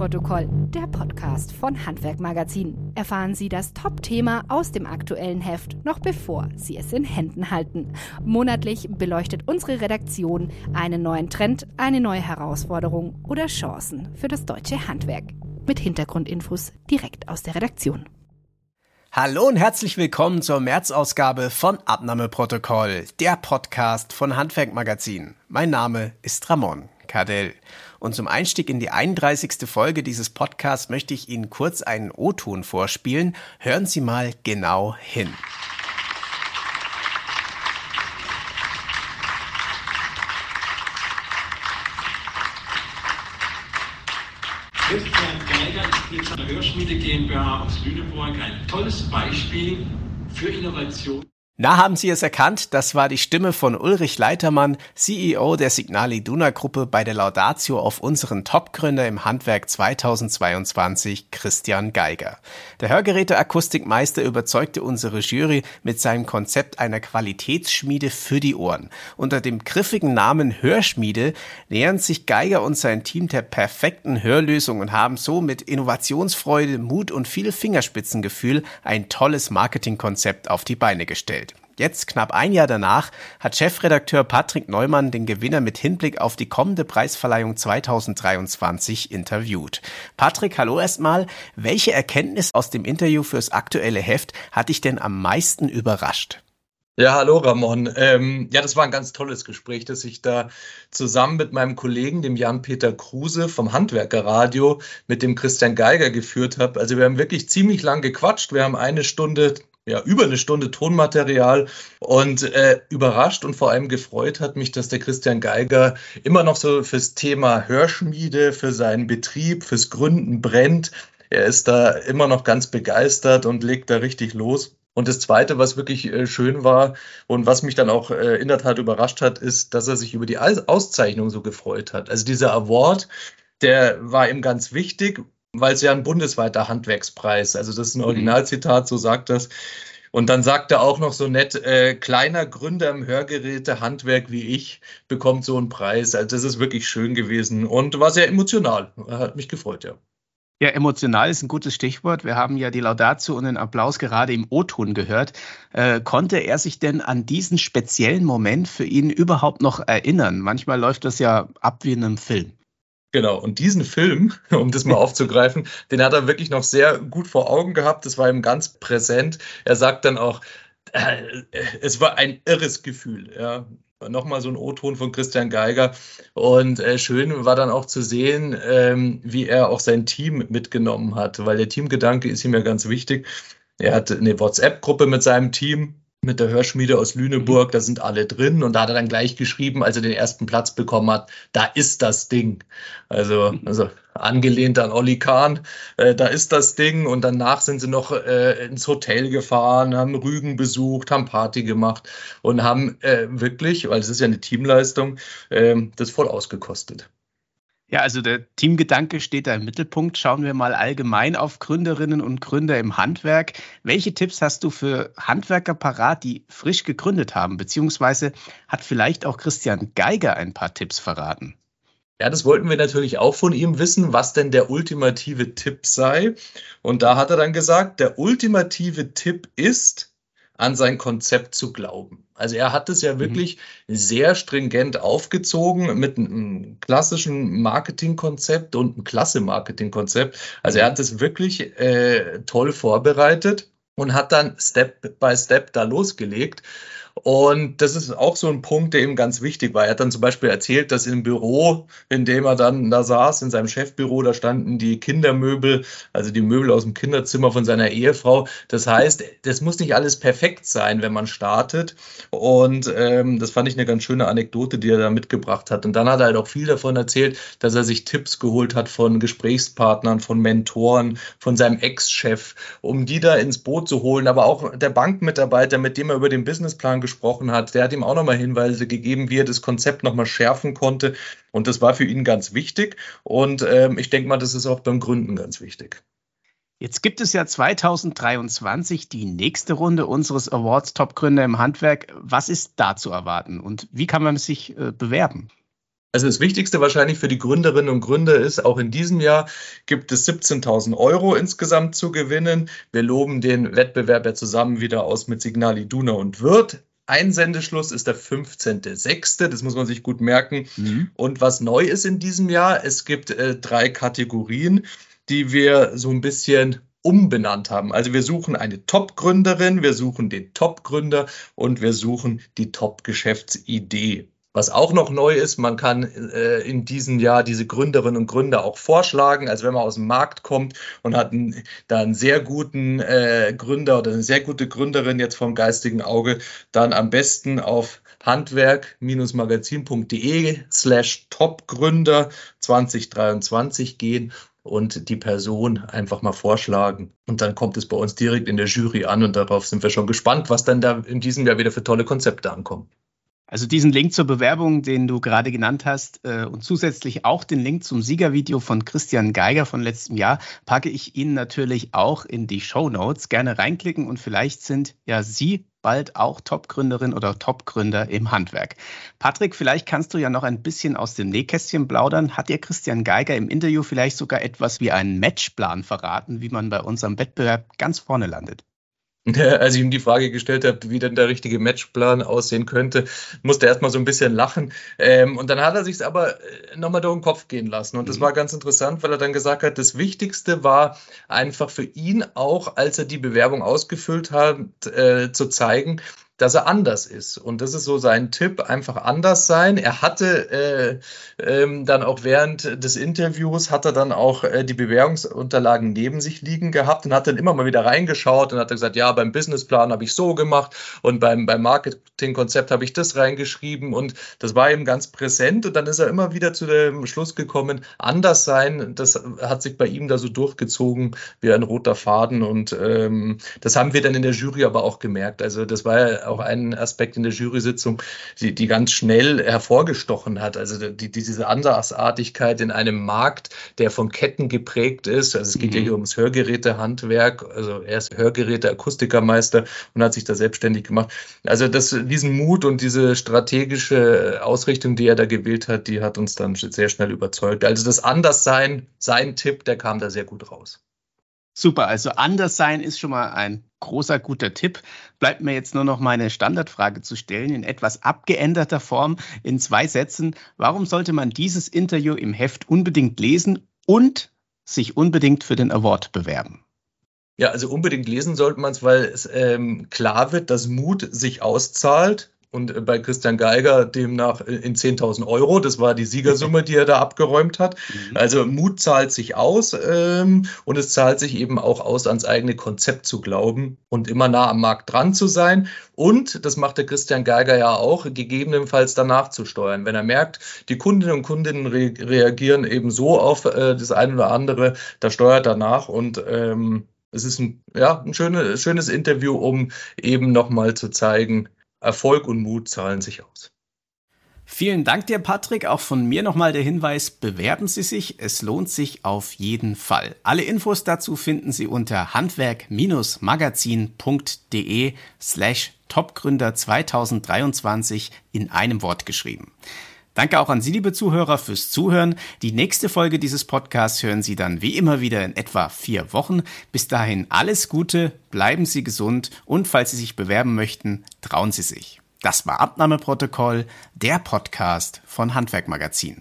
Abnahmeprotokoll, der Podcast von Handwerk Magazin. Erfahren Sie das Top-Thema aus dem aktuellen Heft, noch bevor Sie es in Händen halten. Monatlich beleuchtet unsere Redaktion einen neuen Trend, eine neue Herausforderung oder Chancen für das deutsche Handwerk. Mit Hintergrundinfos direkt aus der Redaktion. Hallo und herzlich willkommen zur März-Ausgabe von Abnahmeprotokoll, der Podcast von Handwerk Magazin. Mein Name ist Ramon Kardell. Und zum Einstieg in die 31. Folge dieses Podcasts möchte ich Ihnen kurz einen O-Ton vorspielen. Hören Sie mal genau hin. Christian Geiger Hörschmiede GmbH aus Lüneburg ein tolles Beispiel für Innovation. Na, haben Sie es erkannt? Das war die Stimme von Ulrich Leitermann, CEO der Signal Iduna Gruppe bei der Laudatio auf unseren Topgründer im Handwerk 2022, Christian Geiger. Der Hörgeräteakustikmeister überzeugte unsere Jury mit seinem Konzept einer Qualitätsschmiede für die Ohren. Unter dem griffigen Namen Hörschmiede nähern sich Geiger und sein Team der perfekten Hörlösung und haben so mit Innovationsfreude, Mut und viel Fingerspitzengefühl ein tolles Marketingkonzept auf die Beine gestellt. Jetzt, knapp ein Jahr danach, hat Chefredakteur Patrick Neumann den Gewinner mit Hinblick auf die kommende Preisverleihung 2023 interviewt. Patrick, hallo erstmal. Welche Erkenntnis aus dem Interview fürs aktuelle Heft hat dich denn am meisten überrascht? Ja, hallo Ramon. Ähm, ja, das war ein ganz tolles Gespräch, das ich da zusammen mit meinem Kollegen, dem Jan-Peter Kruse vom Handwerkerradio, mit dem Christian Geiger geführt habe. Also wir haben wirklich ziemlich lang gequatscht. Wir haben eine Stunde ja, über eine Stunde Tonmaterial und äh, überrascht und vor allem gefreut hat mich, dass der Christian Geiger immer noch so fürs Thema Hörschmiede, für seinen Betrieb, fürs Gründen brennt. Er ist da immer noch ganz begeistert und legt da richtig los. Und das Zweite, was wirklich äh, schön war und was mich dann auch äh, in der Tat überrascht hat, ist, dass er sich über die Auszeichnung so gefreut hat. Also dieser Award, der war ihm ganz wichtig, weil es ja ein bundesweiter Handwerkspreis, also das ist ein mhm. Originalzitat, so sagt das. Und dann sagt er auch noch so nett, äh, kleiner Gründer im Hörgerätehandwerk wie ich bekommt so einen Preis. Also das ist wirklich schön gewesen und war sehr emotional. Hat mich gefreut, ja. Ja, emotional ist ein gutes Stichwort. Wir haben ja die Laudatio und den Applaus gerade im O-Ton gehört. Äh, konnte er sich denn an diesen speziellen Moment für ihn überhaupt noch erinnern? Manchmal läuft das ja ab wie in einem Film. Genau, und diesen Film, um das mal aufzugreifen, den hat er wirklich noch sehr gut vor Augen gehabt. Das war ihm ganz präsent. Er sagt dann auch, äh, es war ein irres Gefühl. Ja. Nochmal so ein O-Ton von Christian Geiger. Und äh, schön war dann auch zu sehen, ähm, wie er auch sein Team mitgenommen hat, weil der Teamgedanke ist ihm ja ganz wichtig. Er hat eine WhatsApp-Gruppe mit seinem Team, mit der Hörschmiede aus Lüneburg, mhm. da sind alle drin und da hat er dann gleich geschrieben, als er den ersten Platz bekommen hat, da ist das Ding. Also, also angelehnt an Olli Kahn, äh, da ist das Ding und danach sind sie noch äh, ins Hotel gefahren, haben Rügen besucht, haben Party gemacht und haben äh, wirklich, weil es ist ja eine Teamleistung, ähm, das voll ausgekostet. Ja, also der Teamgedanke steht da im Mittelpunkt. Schauen wir mal allgemein auf Gründerinnen und Gründer im Handwerk. Welche Tipps hast du für Handwerker parat, die frisch gegründet haben? Beziehungsweise hat vielleicht auch Christian Geiger ein paar Tipps verraten? Ja, das wollten wir natürlich auch von ihm wissen, was denn der ultimative Tipp sei. Und da hat er dann gesagt, der ultimative Tipp ist, an sein Konzept zu glauben. Also er hat es ja mhm. wirklich mhm. sehr stringent aufgezogen mit einem klassischen Marketingkonzept und einem Klasse-Marketingkonzept. Also er hat es wirklich äh, toll vorbereitet und hat dann Step by Step da losgelegt. Und das ist auch so ein Punkt, der ihm ganz wichtig war. Er hat dann zum Beispiel erzählt, dass im Büro, in dem er dann da saß, in seinem Chefbüro, da standen die Kindermöbel, also die Möbel aus dem Kinderzimmer von seiner Ehefrau. Das heißt, das muss nicht alles perfekt sein, wenn man startet. Und ähm, das fand ich eine ganz schöne Anekdote, die er da mitgebracht hat. Und dann hat er halt auch viel davon erzählt, dass er sich Tipps geholt hat von Gesprächspartnern, von Mentoren, von seinem Ex-Chef, um die da ins Boot zu holen. Aber auch der Bankmitarbeiter, mit dem er über den Businessplan gesprochen gesprochen hat, der hat ihm auch nochmal Hinweise gegeben, wie er das Konzept nochmal schärfen konnte. Und das war für ihn ganz wichtig. Und ähm, ich denke mal, das ist auch beim Gründen ganz wichtig. Jetzt gibt es ja 2023 die nächste Runde unseres Awards Top Gründer im Handwerk. Was ist da zu erwarten und wie kann man sich äh, bewerben? Also das Wichtigste wahrscheinlich für die Gründerinnen und Gründer ist, auch in diesem Jahr gibt es 17.000 Euro insgesamt zu gewinnen. Wir loben den Wettbewerb ja zusammen wieder aus mit Signal Iduna und Wirt. Einsendeschluss ist der 15.06., das muss man sich gut merken. Mhm. Und was neu ist in diesem Jahr, es gibt äh, drei Kategorien, die wir so ein bisschen umbenannt haben. Also wir suchen eine Top-Gründerin, wir suchen den Top-Gründer und wir suchen die Top-Geschäftsidee. Was auch noch neu ist, man kann äh, in diesem Jahr diese Gründerinnen und Gründer auch vorschlagen. Also wenn man aus dem Markt kommt und hat einen, da einen sehr guten äh, Gründer oder eine sehr gute Gründerin jetzt vom geistigen Auge, dann am besten auf handwerk-magazin.de slash Topgründer 2023 gehen und die Person einfach mal vorschlagen. Und dann kommt es bei uns direkt in der Jury an und darauf sind wir schon gespannt, was dann da in diesem Jahr wieder für tolle Konzepte ankommen. Also diesen Link zur Bewerbung, den du gerade genannt hast, äh, und zusätzlich auch den Link zum Siegervideo von Christian Geiger von letztem Jahr, packe ich Ihnen natürlich auch in die Show Notes. Gerne reinklicken und vielleicht sind ja Sie bald auch Topgründerin oder Topgründer im Handwerk. Patrick, vielleicht kannst du ja noch ein bisschen aus dem Nähkästchen plaudern. Hat dir Christian Geiger im Interview vielleicht sogar etwas wie einen Matchplan verraten, wie man bei unserem Wettbewerb ganz vorne landet? Als ich ihm die Frage gestellt habe, wie denn der richtige Matchplan aussehen könnte, musste er erstmal so ein bisschen lachen. Ähm, und dann hat er sich es aber äh, nochmal durch den Kopf gehen lassen. Und das mhm. war ganz interessant, weil er dann gesagt hat, das Wichtigste war einfach für ihn auch, als er die Bewerbung ausgefüllt hat, äh, zu zeigen, dass er anders ist. Und das ist so sein Tipp, einfach anders sein. Er hatte äh, ähm, dann auch während des Interviews, hat er dann auch äh, die Bewerbungsunterlagen neben sich liegen gehabt und hat dann immer mal wieder reingeschaut und hat gesagt, ja, beim Businessplan habe ich so gemacht und beim, beim Marketingkonzept habe ich das reingeschrieben und das war ihm ganz präsent und dann ist er immer wieder zu dem Schluss gekommen, anders sein, das hat sich bei ihm da so durchgezogen wie ein roter Faden und ähm, das haben wir dann in der Jury aber auch gemerkt. Also das war ja auch ein Aspekt in der Jury-Sitzung, die, die ganz schnell hervorgestochen hat. Also die, diese Andersartigkeit in einem Markt, der von Ketten geprägt ist. Also es geht mhm. ja hier ums Hörgerätehandwerk. Also er ist Hörgeräte-Akustikermeister und hat sich da selbstständig gemacht. Also das, diesen Mut und diese strategische Ausrichtung, die er da gewählt hat, die hat uns dann sehr schnell überzeugt. Also das Anderssein, sein Tipp, der kam da sehr gut raus. Super, also anders sein ist schon mal ein großer guter Tipp. Bleibt mir jetzt nur noch meine Standardfrage zu stellen, in etwas abgeänderter Form, in zwei Sätzen. Warum sollte man dieses Interview im Heft unbedingt lesen und sich unbedingt für den Award bewerben? Ja, also unbedingt lesen sollte man es, weil es ähm, klar wird, dass Mut sich auszahlt und äh, bei Christian Geiger demnach äh, in 10.000 Euro. Das war die Siegersumme, die er da abgeräumt hat. Mhm. Also Mut zahlt sich aus ähm, und es zahlt sich eben auch aus, ans eigene Konzept zu glauben und immer nah am Markt dran zu sein. Und, das macht der Christian Geiger ja auch, gegebenenfalls danach zu steuern. Wenn er merkt, die Kundinnen und Kundinnen re reagieren eben so auf äh, das eine oder andere, da steuert er nach und ähm, es ist ein, ja, ein schönes, schönes Interview, um eben nochmal zu zeigen, Erfolg und Mut zahlen sich aus. Vielen Dank dir, Patrick. Auch von mir nochmal der Hinweis, bewerben Sie sich. Es lohnt sich auf jeden Fall. Alle Infos dazu finden Sie unter handwerk-magazin.de slash Topgründer 2023 in einem Wort geschrieben. Danke auch an Sie, liebe Zuhörer, fürs Zuhören. Die nächste Folge dieses Podcasts hören Sie dann wie immer wieder in etwa vier Wochen. Bis dahin alles Gute, bleiben Sie gesund und falls Sie sich bewerben möchten, trauen Sie sich. Das war Abnahmeprotokoll, der Podcast von Handwerkmagazin.